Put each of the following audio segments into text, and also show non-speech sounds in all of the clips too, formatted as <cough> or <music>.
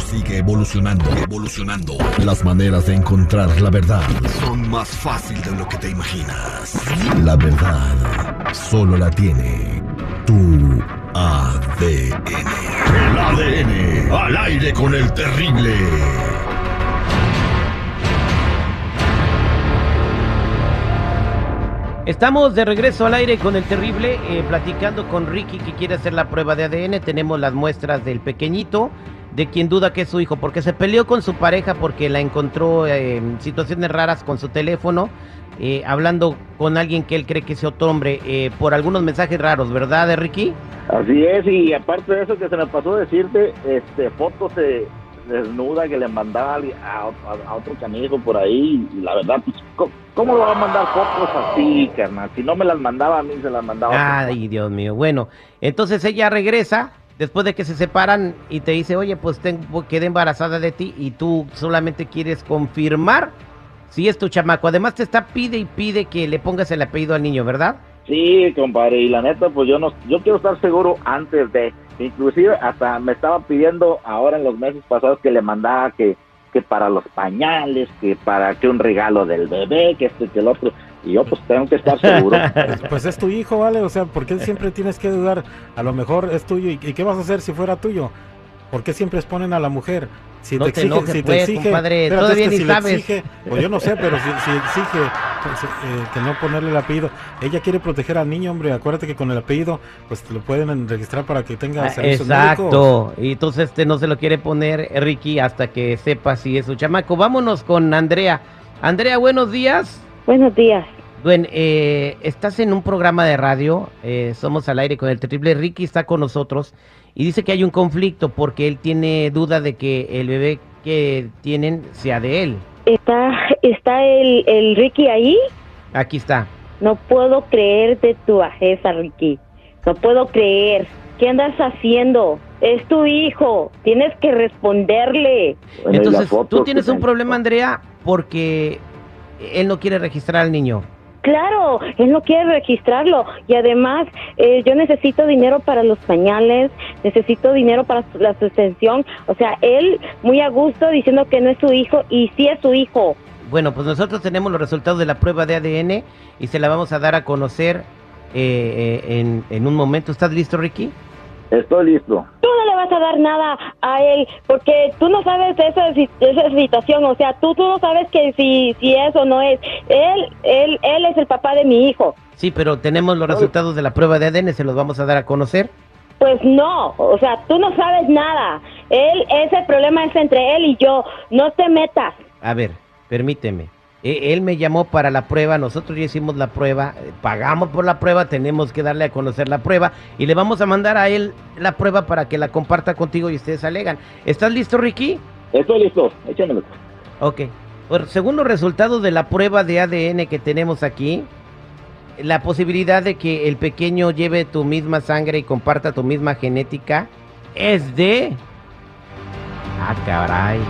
sigue evolucionando, evolucionando. Las maneras de encontrar la verdad son más fácil de lo que te imaginas. La verdad solo la tiene tu ADN. El ADN al aire con el terrible. Estamos de regreso al aire con el terrible, eh, platicando con Ricky que quiere hacer la prueba de ADN. Tenemos las muestras del pequeñito, de quien duda que es su hijo, porque se peleó con su pareja porque la encontró en situaciones raras con su teléfono, eh, hablando con alguien que él cree que es otro hombre, eh, por algunos mensajes raros, ¿verdad, Ricky? Así es, y aparte de eso que se me pasó decirte, este, fotos de desnuda que le mandaba a, a- a otro canijo por ahí, y la verdad, pues, ¿cómo, cómo le va a mandar fotos así, carnal? Si no me las mandaba a mí, se las mandaba a. Ay, Dios mío. Bueno, entonces ella regresa después de que se separan y te dice, oye, pues tengo, quedé embarazada de ti y tú solamente quieres confirmar si es tu chamaco. Además te está pide y pide que le pongas el apellido al niño, ¿verdad? Sí, compadre, y la neta, pues yo no, yo quiero estar seguro antes de, inclusive hasta me estaba pidiendo ahora en los meses pasados que le mandara que, que para los pañales, que para que un regalo del bebé, que esto que el otro, y yo pues tengo que estar seguro. <laughs> Pues es tu hijo, ¿vale? O sea, ¿por qué siempre tienes que dudar? A lo mejor es tuyo. ¿Y qué vas a hacer si fuera tuyo? ¿Por qué siempre exponen a la mujer? Si No te te exige, enojes, si te pues, exige, compadre, todavía es que ni si sabes. exige, pues yo no sé, pero si, si exige pues, eh, que no ponerle el apellido, ella quiere proteger al niño, hombre. Acuérdate que con el apellido, pues te lo pueden registrar para que tenga Ah, servicios médicos. Exacto. Y entonces este no se lo quiere poner eh, Ricky hasta que sepa si es su chamaco. Vámonos con Andrea. Andrea, buenos días. Buenos días. Bueno, eh, estás en un programa de radio, eh, somos al aire con el terrible Ricky está con nosotros y dice que hay un conflicto porque él tiene duda de que el bebé que tienen sea de él. ¿Está, está el, el Ricky ahí? Aquí está. No puedo creer de tu bajeza, Ricky. No puedo creer. ¿Qué andas haciendo? Es tu hijo. Tienes que responderle. Bueno, Entonces, tú tienes un problema, Andrea, porque él no quiere registrar al niño. Claro, él no quiere registrarlo. Y además, eh, yo necesito dinero para los pañales, necesito dinero para su- la suspensión. O sea, él muy a gusto diciendo que no es su hijo y sí es su hijo. Bueno, pues nosotros tenemos los resultados de la prueba de ADN y se la vamos a dar a conocer eh, eh, en, en un momento. ¿Estás listo, Ricky? Estoy listo. Vas a dar nada a él porque tú no sabes de esa, de esa situación, o sea, tú, tú no sabes que si, si es o no es. Él, él, él es el papá de mi hijo. Sí, pero tenemos los resultados de la prueba de ADN, se los vamos a dar a conocer. Pues no, o sea, tú no sabes nada. Él, ese problema es entre él y yo. No te metas. A ver, permíteme. E- Él me llamó para la prueba, nosotros ya hicimos la prueba, eh, pagamos por la prueba, tenemos que darle a conocer la prueba y le vamos a mandar a él la prueba para que la comparta contigo y ustedes alegan. ¿Estás listo, Ricky? Estoy listo, échamelo. Ok. Por, según los resultados de la prueba de ADN que tenemos aquí, la posibilidad de que el pequeño lleve tu misma sangre y comparta tu misma genética es de... Ah, caray.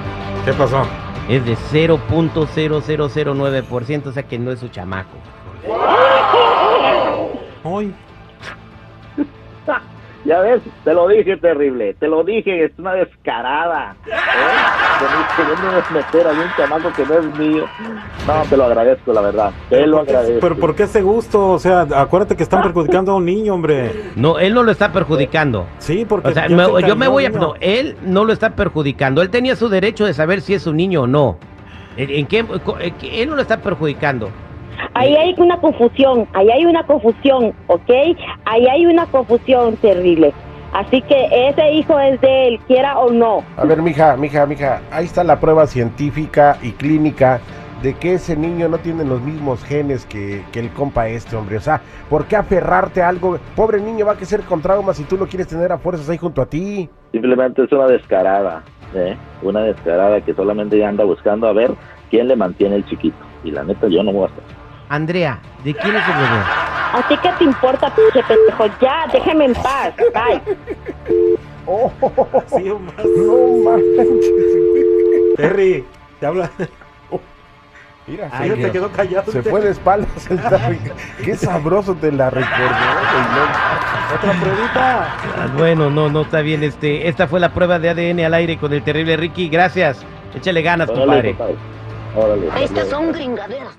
¿Qué pasó? Es de 0.0009%, o sea que no es su chamaco. Hoy. Ya ves, te lo dije terrible, te lo dije, es una descarada. ¿eh? Meter a un chamaco que no es mío. No, te lo agradezco, la verdad. Te lo ¿Por qué- agradezco. pero ¿por qué ese gusto? O sea, acuérdate que están perjudicando a un niño, hombre. No, él no lo está perjudicando. Sí, porque O sea, ya me- se yo me voy a... niño. No, él no lo está perjudicando. Él tenía su derecho de saber si es un niño o no. ¿En, qué, co- en qué- él no lo está perjudicando. Ahí hay una confusión, ahí hay una confusión, ¿ok? Ahí hay una confusión terrible. Así que ese hijo es de él, quiera o no. A ver, mija, mija, mija, ahí está la prueba científica y clínica de que ese niño no tiene los mismos genes que, que el compa este, hombre. O sea, ¿por qué aferrarte a algo? Pobre niño va a crecer con traumas si tú lo quieres tener a fuerzas ahí junto a ti. Simplemente es una descarada, ¿eh? Una descarada que solamente anda buscando a ver quién le mantiene el chiquito. Y la neta, yo no voy a estar. Andrea, ¿de quién es el bebé? ¿A ti qué te importa, pinche pendejo? Ya, déjame en paz. Bye. Oh, Sí, más. no manches. Terry, te habla. Mira, Ay, se, te quedó callado. se fue de espaldas el Terry. Qué sabroso te la recordó, Otra pruebita. Ah, bueno, no, no está bien. Este, esta fue la prueba de ADN al aire con el terrible Ricky. Gracias. Échale ganas, Órale, compadre. compadre. Órale, Estas son gringaderas.